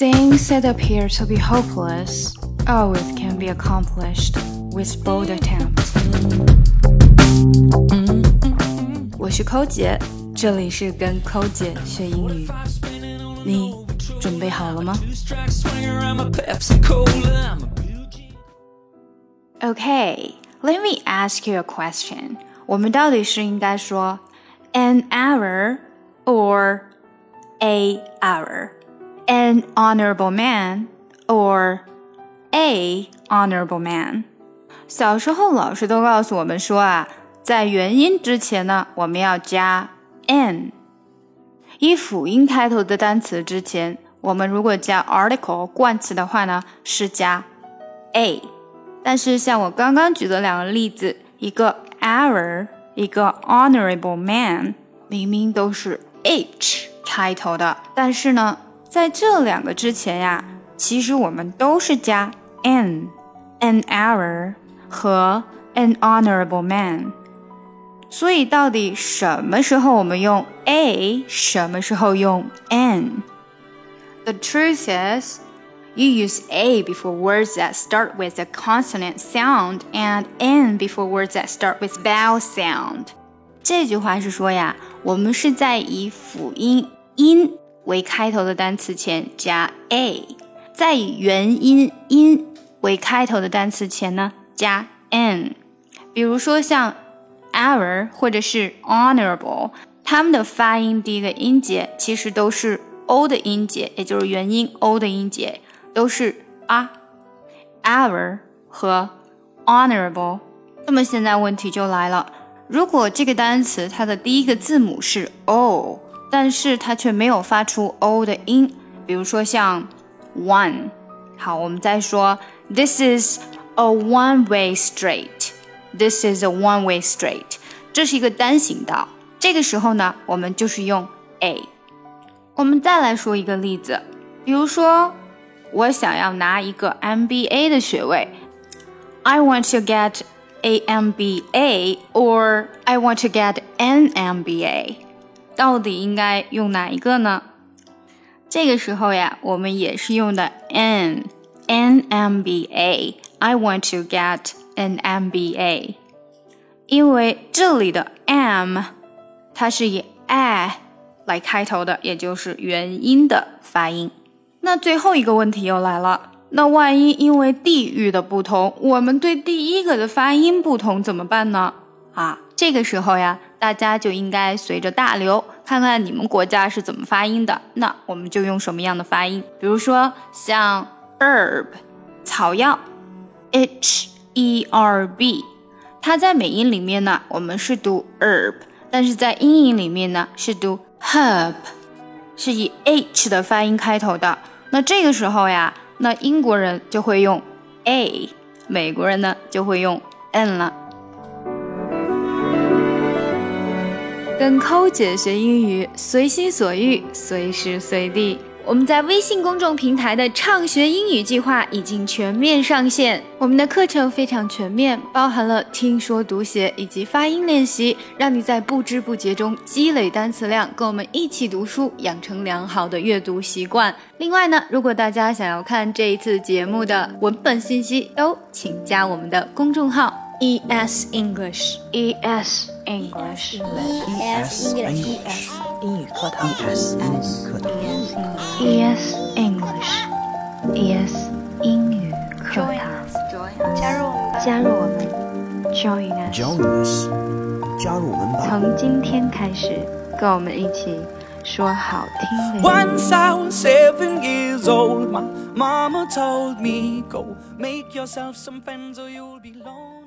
Things that appear to be hopeless always can be accomplished with bold attempt. 我是抠姐，这里是跟抠姐学英语。你准备好了吗？Okay, let me ask you a question. 我们到底是应该说 an hour or a hour? An honorable man or a honorable man。小时候老师都告诉我们说啊，在元音之前呢，我们要加 an。以辅音开头的单词之前，我们如果加 article 冠词的话呢，是加 a。但是像我刚刚举的两个例子，一个 error，一个 honorable man，明明都是 h 开头的，但是呢。在这两个之前呀，其实我们都是加 an，an hour 和 an honorable man。所以到底什么时候我们用 a，什么时候用 an？The truth is, you use a before words that start with a consonant sound and n before words that start with vowel sound。这句话是说呀，我们是在以辅音音。 为开头的单词前加 a，在以元音音为开头的单词前呢加 n。比如说像 our 或者是 honorable，它们的发音第一个音节其实都是 o 的音节，也就是元音 o 的音节，都是啊。our 和 honorable，那么现在问题就来了，如果这个单词它的第一个字母是 o。但是它却没有发出 o 的音，比如说像 one。好，我们再说 This is a one-way street. This is a one-way street. 这是一个单行道。这个时候呢，我们就是用 a。我们再来说一个例子，比如说我想要拿一个 MBA 的学位，I want to get a MBA or I want to get an MBA。 到底应该用哪一个呢？这个时候呀，我们也是用的 an an MBA。I want to get an MBA，因为这里的 m，它是以 a 来开头的，也就是元音的发音。那最后一个问题又来了，那万一因为地域的不同，我们对第一个的发音不同怎么办呢？啊，这个时候呀。大家就应该随着大流，看看你们国家是怎么发音的，那我们就用什么样的发音。比如说像 herb 草药，h e r b，它在美音里面呢，我们是读 herb，但是在英音里面呢是读 herb，是以 h 的发音开头的。那这个时候呀，那英国人就会用 a，美国人呢就会用 n 了。跟抠姐学英语，随心所欲，随时随地。我们在微信公众平台的畅学英语计划已经全面上线。我们的课程非常全面，包含了听说读写以及发音练习，让你在不知不觉中积累单词量，跟我们一起读书，养成良好的阅读习惯。另外呢，如果大家想要看这一次节目的文本信息，都请加我们的公众号 ES English ES English ES English 英语课堂 ES 英语课堂。ES English ES 英语课堂，加入我们，加入我们，Join us，加入我们吧。从今天开始，跟我们一起说好听的。Once I was seven years old, my mama told me, Go make yourself some friends or you'll be lonely.